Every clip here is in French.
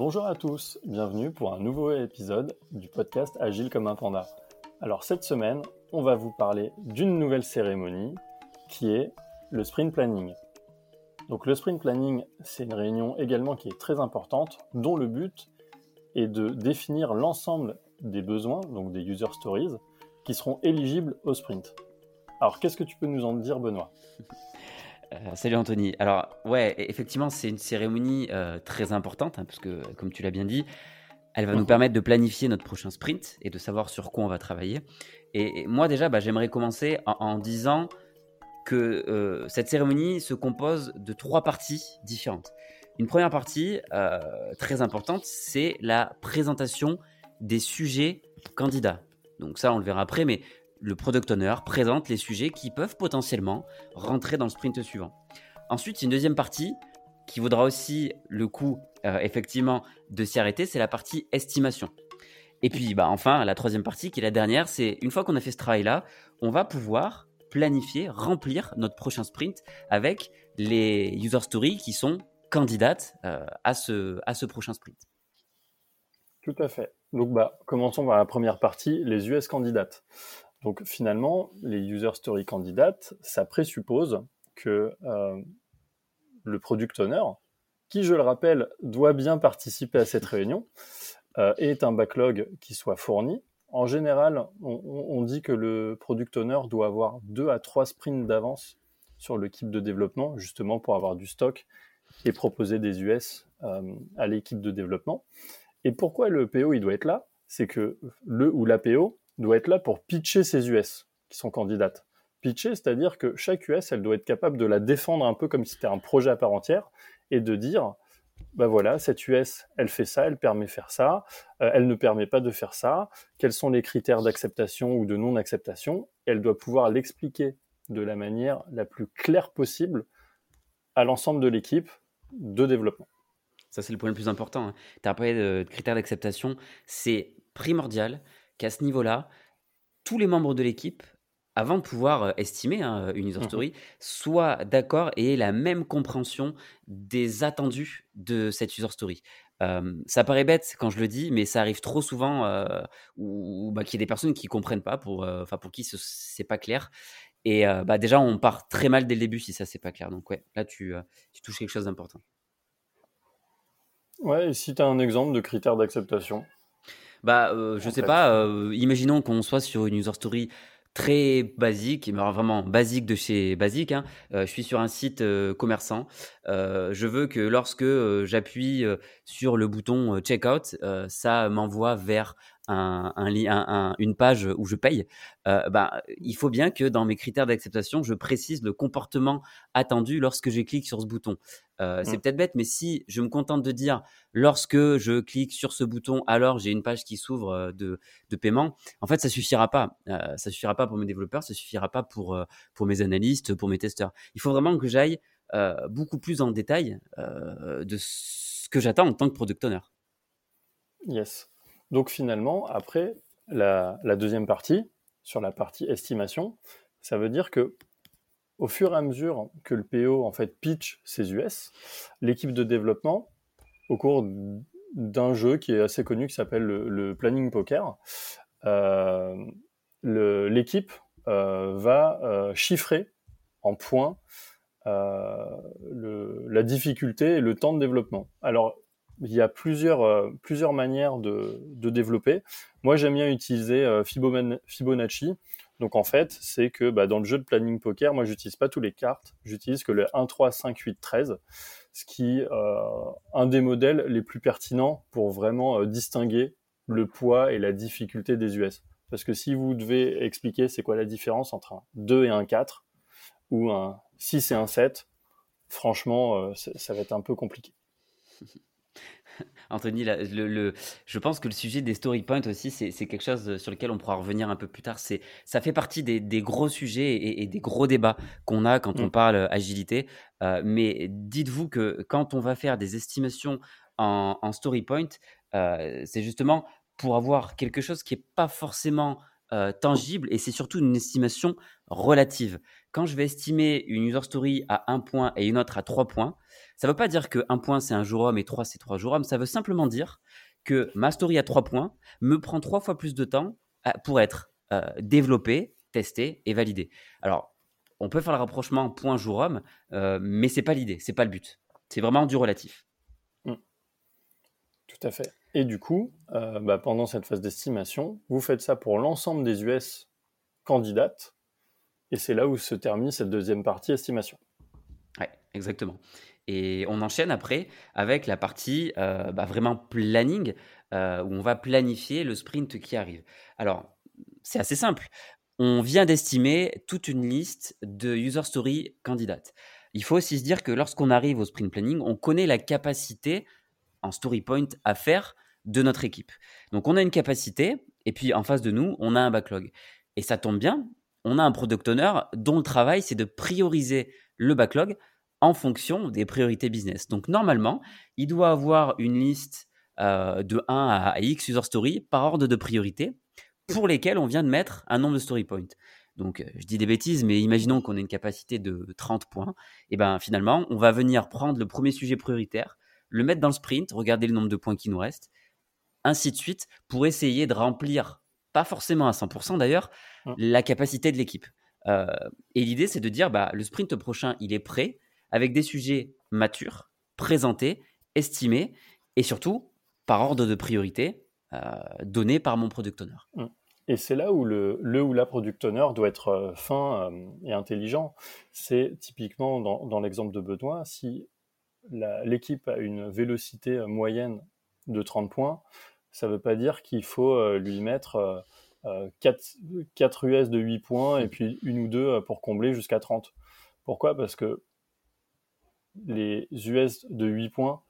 Bonjour à tous, bienvenue pour un nouveau épisode du podcast Agile comme un panda. Alors cette semaine, on va vous parler d'une nouvelle cérémonie qui est le sprint planning. Donc le sprint planning, c'est une réunion également qui est très importante, dont le but est de définir l'ensemble des besoins, donc des user stories, qui seront éligibles au sprint. Alors qu'est-ce que tu peux nous en dire, Benoît? Euh, salut Anthony. Alors ouais, e- effectivement, c'est une cérémonie euh, très importante, hein, parce que comme tu l'as bien dit, elle va nous permettre de planifier notre prochain sprint et de savoir sur quoi on va travailler. Et, et moi déjà, bah, j'aimerais commencer en, en disant que euh, cette cérémonie se compose de trois parties différentes. Une première partie très importante, c'est la présentation des sujets candidats. Donc ça, on le verra après, mais le product owner présente les sujets qui peuvent potentiellement rentrer dans le sprint suivant. Ensuite, une deuxième partie qui vaudra aussi le coup, euh, effectivement, de s'y arrêter, c'est la partie estimation. Et puis, bah, enfin, la troisième partie, qui est la dernière, c'est une fois qu'on a fait ce travail-là, on va pouvoir planifier, remplir notre prochain sprint avec les user stories qui sont candidates euh, à, ce, à ce prochain sprint. Tout à fait. Donc, bah, commençons par la première partie, les US candidates. Donc, finalement, les user story candidates, ça présuppose que euh, le product owner, qui, je le rappelle, doit bien participer à cette réunion, euh, ait un backlog qui soit fourni. En général, on, on dit que le product owner doit avoir deux à trois sprints d'avance sur l'équipe de développement, justement pour avoir du stock et proposer des US euh, à l'équipe de développement. Et pourquoi le PO il doit être là? C'est que le ou la PO doit être là pour pitcher ses US qui sont candidates. Pitcher, c'est-à-dire que chaque US, elle doit être capable de la défendre un peu comme si c'était un projet à part entière et de dire, bah voilà, cette US, elle fait ça, elle permet de faire ça, euh, elle ne permet pas de faire ça, quels sont les critères d'acceptation ou de non-acceptation, elle doit pouvoir l'expliquer de la manière la plus claire possible à l'ensemble de l'équipe de développement. Ça, c'est le point le plus important. hein. Tu as parlé de, de critères d'acceptation. C'est primordial qu'à ce niveau-là, tous les membres de l'équipe, avant de pouvoir euh, estimer hein, une user Mhm. story, soient d'accord et aient la même compréhension des attendus de cette user story. Euh, ça paraît bête quand je le dis, mais ça arrive trop souvent euh, où, bah, qu'il y ait des personnes qui comprennent pas, pour, euh, pour qui ce- c'est pas clair. Et euh, bah, déjà, on part très mal dès le début si ça c'est pas clair. Donc ouais, là tu, euh, tu touches quelque chose d'important. Ouais, et si tu as un exemple de critères d'acceptation? Bah, euh, je En sais fait. pas, euh, imaginons qu'on soit sur une user story très basique, mais vraiment basique de chez basique. hein. Euh, je suis sur un site euh, commerçant. Euh, je veux que lorsque j'appuie sur le bouton checkout, ça m'envoie vers un, un une page où je paye. Euh, bah, il faut bien que dans mes critères d'acceptation, je précise le comportement attendu lorsque je clique sur ce bouton. Euh, C'est Mm. peut-être bête, mais si je me contente de dire lorsque je clique sur ce bouton, alors j'ai une page qui s'ouvre euh, de, de paiement. En fait, ça suffira pas. Euh, ça suffira pas pour mes développeurs, ça suffira pas pour, pour mes analystes, pour mes testeurs. Il faut vraiment que j'aille beaucoup plus en détail de ce que j'attends en tant que product owner. Yes. Donc finalement, après, la, deuxième partie, sur la partie estimation, ça veut dire que au fur et à mesure que le PO en fait pitch ses US, l'équipe de développement, au cours d'un jeu qui est assez connu qui s'appelle le, planning poker, euh, l'équipe euh, va euh, chiffrer en points la difficulté et le temps de développement. Alors, il y a plusieurs, euh, plusieurs manières de, de développer. Moi, j'aime bien utiliser euh, Fibonacci. Donc, en fait, c'est que bah, dans le jeu de planning poker, moi, j'utilise pas tous les cartes. J'utilise que le 1, 3, 5, 8, 13, ce qui euh, un des modèles les plus pertinents pour vraiment euh, distinguer le poids et la difficulté des US. Parce que si vous devez expliquer c'est quoi la différence entre un 2 et un 4, ou un 6 et un 7, franchement, euh, ça va être un peu compliqué. Anthony, le, je pense que le sujet des story points aussi, c'est quelque chose sur lequel on pourra revenir un peu plus tard. Ça fait partie des, gros sujets et, des gros débats qu'on a quand on mm. parle agilité. Euh, mais dites-vous que quand on va faire des estimations en, story point, euh, c'est justement pour avoir quelque chose qui n'est pas forcément euh, tangible et c'est surtout une estimation relative. Quand je vais estimer une user story à un point et une autre à trois points, ça ne veut pas dire que un point c'est un jour homme et trois c'est trois jours hommes. Ça veut simplement dire que ma story à trois points me prend trois fois plus de temps euh, pour être euh, développée, testée et validée. Alors, on peut faire le rapprochement point jour homme, euh, mais c'est pas l'idée, c'est pas le but. C'est vraiment du relatif. Tout à fait. Et du coup, bah, pendant cette phase d'estimation, vous faites ça pour l'ensemble des US candidates et c'est là où se termine cette deuxième partie estimation. Oui, exactement. Et on enchaîne après avec la partie euh, bah, vraiment planning, euh, où on va planifier le sprint qui arrive. Alors, c'est assez simple. On vient d'estimer toute une liste de user story candidates. Il faut aussi se dire que lorsqu'on arrive au sprint planning, on connaît la capacité en story point à faire de notre équipe. Donc on a une capacité, et puis en face de nous, on a un backlog. Et ça tombe bien, on a un product owner dont le travail, c'est de prioriser le backlog en fonction des priorités business. Donc normalement, il doit avoir une liste euh, de 1 à X user story par ordre de priorité pour lesquels on vient de mettre un nombre de story points. Donc, euh, je dis des bêtises, mais imaginons qu'on ait une capacité de 30 points. Et ben finalement, on va venir prendre le premier sujet prioritaire, le mettre dans le sprint, regarder le nombre de points qui nous restent, ainsi de suite, pour essayer de remplir, pas forcément à 100% d'ailleurs, Mmh. la capacité de l'équipe. Euh, et l'idée, c'est de dire, bah, le sprint prochain, il est prêt, avec des sujets matures, présentés, estimés, et surtout, par ordre de priorité, euh, donné par mon product owner. Mmh. Et c'est là où le, le, ou la product owner doit être euh, fin et intelligent. C'est typiquement dans, dans l'exemple de Benoît, si l'équipe a une vélocité moyenne de 30 points, ça ne veut pas dire qu'il faut lui mettre 4, euh, 4, US de 8 points et puis une ou deux euh, pour combler jusqu'à 30. Pourquoi? Parce que les US de 8 points,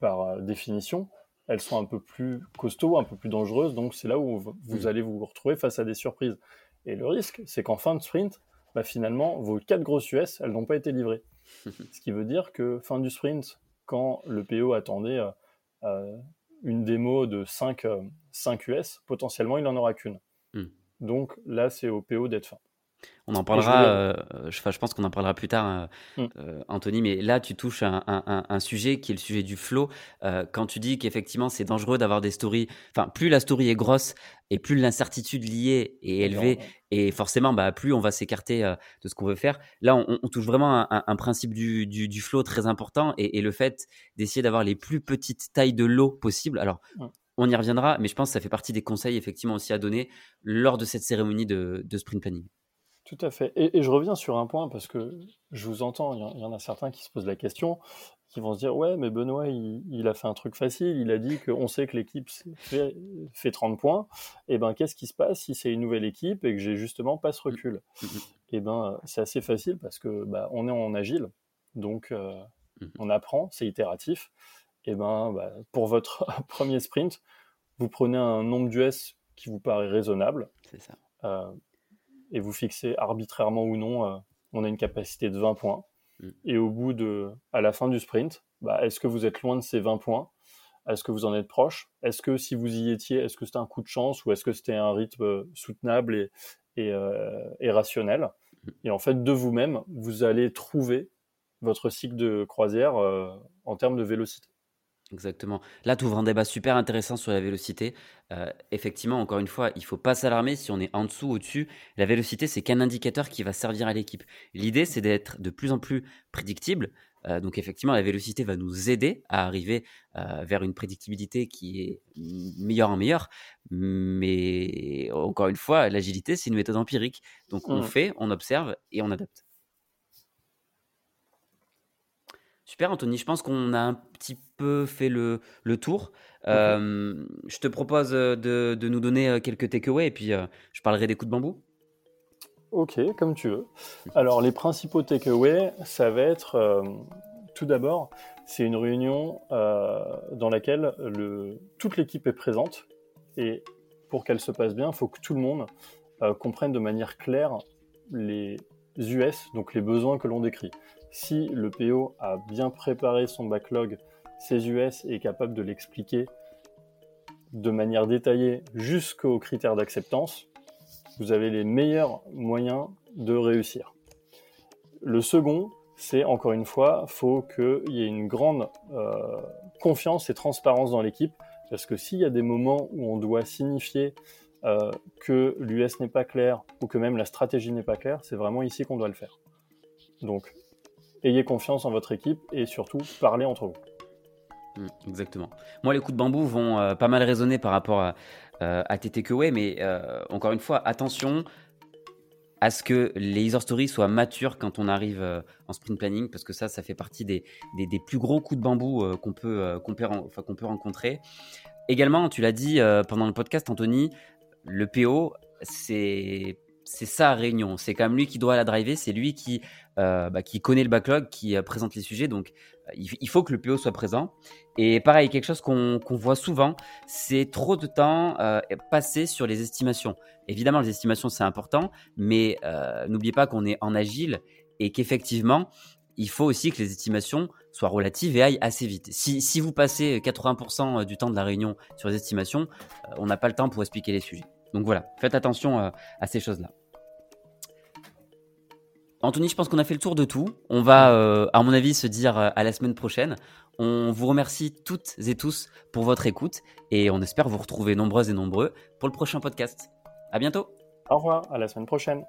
par euh, définition, elles sont un peu plus costauds, un peu plus dangereuses, donc c'est là où vous mm. allez vous retrouver face à des surprises. Et le risque, c'est qu'en fin de sprint, bah finalement, vos 4 grosses US, elles n'ont pas été livrées. Ce qui veut dire que fin du sprint, quand le PO attendait une démo de 5, 5 US, potentiellement il n'en aura qu'une. Hmm. Donc là, c'est au PO d'être fin. On en parlera, euh, je, pense qu'on en parlera plus tard, euh, hmm. euh, Anthony, mais là, tu touches un, un, sujet qui est le sujet du flow. quand tu dis qu'effectivement, c'est dangereux d'avoir des stories, enfin, plus la story est grosse et plus l'incertitude liée est élevée, et forcément, bah, plus on va s'écarter de ce qu'on veut faire. Là, on, touche vraiment un, principe du, du, flow très important et, le fait d'essayer d'avoir les plus petites tailles de lot possible. Alors, on y reviendra, mais je pense que ça fait partie des conseils effectivement aussi à donner lors de cette cérémonie de, sprint planning. Tout à fait. Et, je reviens sur un point parce que je vous entends, il y, en a certains qui se posent la question, qui vont se dire Ouais, mais Benoît, il, a fait un truc facile, il a dit qu'on sait que l'équipe fait, 30 points. Et eh ben, qu'est-ce qui se passe si c'est une nouvelle équipe et que j'ai justement pas ce recul mmh, mmh, mmh. Et eh ben, c'est assez facile parce que bah, on est en agile, donc euh, on apprend, c'est itératif et eh ben, bah, pour votre premier sprint, vous prenez un nombre d'US qui vous paraît raisonnable. Ça. Euh, et vous fixez arbitrairement ou non, euh, on a une capacité de 20 points. Mm. Et au bout de, à la fin du sprint, bah, est-ce que vous êtes loin de ces 20 points? Est-ce que vous en êtes proche? Est-ce que si vous y étiez, est-ce que c'était un coup de chance ou est-ce que c'était un rythme soutenable et, et, euh, et rationnel? Mm. Et en fait, de vous-même, vous allez trouver votre cycle de croisière en termes de vélocité. Exactement. Là, tu ouvres un débat super intéressant sur la vélocité. Euh, effectivement, encore une fois, il faut pas s'alarmer si on est en dessous, au-dessus. La vélocité, c'est qu'un indicateur qui va servir à l'équipe. L'idée, c'est d'être de plus en plus prédictible. Euh, donc, effectivement, la vélocité va nous aider à arriver euh, vers une prédictibilité qui est meilleure en meilleure. Mais encore une fois, l'agilité, c'est une méthode empirique. Donc, on mmh. fait, on observe et on adapte. Super, Anthony. Je pense qu'on a un petit peu fait le, le tour. Euh, je te propose de, de, nous donner euh, quelques takeaways et puis euh, je parlerai des coups de bambou. Ok, comme tu veux. Alors, les principaux takeaways, ça va être Tout d'abord, c'est une réunion euh, dans laquelle toute l'équipe est présente et pour qu'elle se passe bien, il faut que tout le monde euh, comprenne de manière claire les US, donc les besoins que l'on décrit. Si le PO a bien préparé son backlog, ses US et est capable de l'expliquer de manière détaillée jusqu'aux critères d'acceptance, vous avez les meilleurs moyens de réussir. Le second, c'est encore une fois, faut qu'il y ait une grande euh, confiance et transparence dans l'équipe, parce que s'il y a des moments où on doit signifier euh, que l'US n'est pas clair ou que même la stratégie n'est pas claire, c'est vraiment ici qu'on doit le faire. Donc, ayez confiance en votre équipe et surtout parlez entre vous. Mmh, exactement. Moi, les coups de bambou vont euh, pas mal résonner par rapport à, euh, mais euh, encore une fois, attention à ce que les user stories soient matures quand on arrive en sprint planning, parce que ça, ça fait partie des, plus gros coups de bambou qu'on peut, qu'on peut rencontrer. Également, tu l'as dit pendant le podcast, Anthony, le PO, c'est c'est sa réunion. C'est quand même lui qui doit la driver. C'est lui qui, euh, bah, qui connaît le backlog, qui euh, présente les sujets. Donc, euh, il, faut que le PO soit présent. Et pareil, quelque chose qu'on voit souvent, c'est trop de temps passé sur les estimations. Évidemment, les estimations, c'est important, mais n'oubliez pas qu'on est en agile et qu'effectivement, il faut aussi que les estimations soient relatives et aillent assez vite. Si, si vous passez 80% du temps de la réunion sur les estimations, on n'a pas le temps pour expliquer les sujets. Donc voilà, faites attention à ces choses-là. Anthony, je pense qu'on a fait le tour de tout. On va, euh, à mon avis, se dire euh, à la semaine prochaine. On vous remercie toutes et tous pour votre écoute et on espère vous retrouver nombreuses et nombreux pour le prochain podcast. À bientôt. Au revoir, à la semaine prochaine.